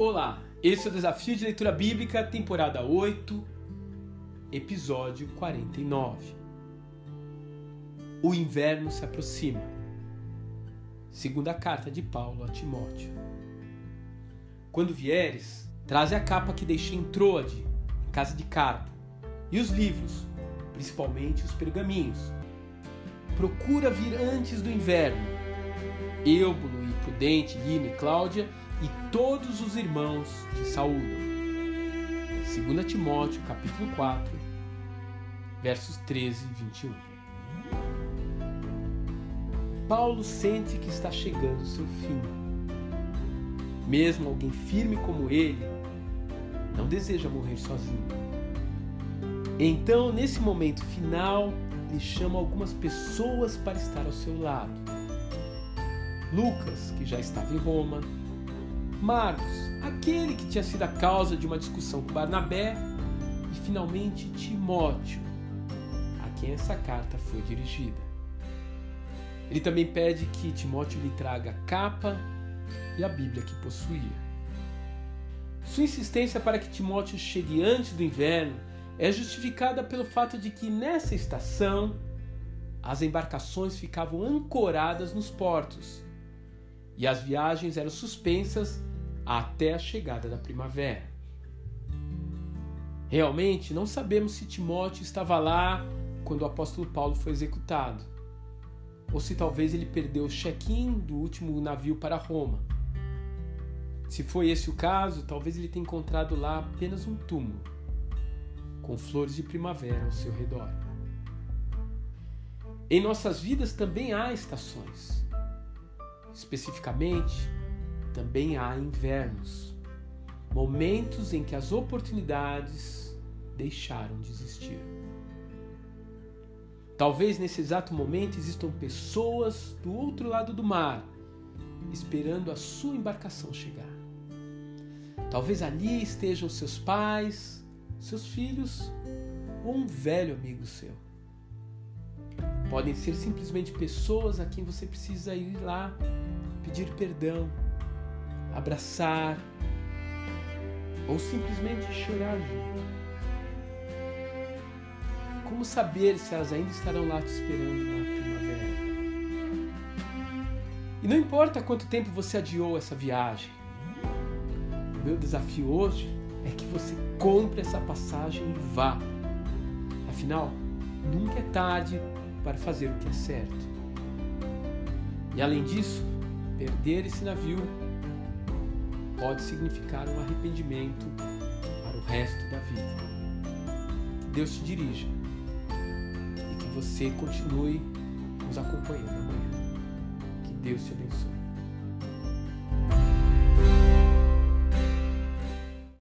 Olá, esse é o Desafio de Leitura Bíblica, temporada 8, episódio 49. O inverno se aproxima. Segunda carta de Paulo a Timóteo. Quando vieres, traze a capa que deixei em Troade, em casa de Carpo, e os livros, principalmente os pergaminhos. Procura vir antes do inverno. Eubulo e Prudente, Lino e Cláudia e todos os irmãos te saúdam. 2 Timóteo, capítulo 4, versos 13 e 21. Paulo sente que está chegando o seu fim. Mesmo alguém firme como ele não deseja morrer sozinho. Então, nesse momento final, ele chama algumas pessoas para estar ao seu lado. Lucas, que já estava em Roma, Marcos, aquele que tinha sido a causa de uma discussão com Barnabé, e finalmente Timóteo, a quem essa carta foi dirigida. Ele também pede que Timóteo lhe traga a capa e a Bíblia que possuía. Sua insistência para que Timóteo chegue antes do inverno é justificada pelo fato de que nessa estação as embarcações ficavam ancoradas nos portos e as viagens eram suspensas até a chegada da primavera. Realmente, não sabemos se Timóteo estava lá quando o apóstolo Paulo foi executado, ou se talvez ele perdeu o check-in do último navio para Roma. Se foi esse o caso, talvez ele tenha encontrado lá apenas um túmulo, com flores de primavera ao seu redor. Em nossas vidas também há estações. Especificamente, também há invernos, momentos em que as oportunidades deixaram de existir. Talvez nesse exato momento existam pessoas do outro lado do mar esperando a sua embarcação chegar. Talvez ali estejam seus pais, seus filhos ou um velho amigo seu. Podem ser simplesmente pessoas a quem você precisa ir lá pedir perdão, abraçar ou simplesmente chorar junto. Como saber se elas ainda estarão lá te esperando na primavera? E não importa quanto tempo você adiou essa viagem, o meu desafio hoje é que você compre essa passagem e vá. Afinal, nunca é tarde para fazer o que é certo. E além disso, perder esse navio pode significar um arrependimento para o resto da vida. Que Deus te dirija e que você continue nos acompanhando amanhã. Que Deus te abençoe.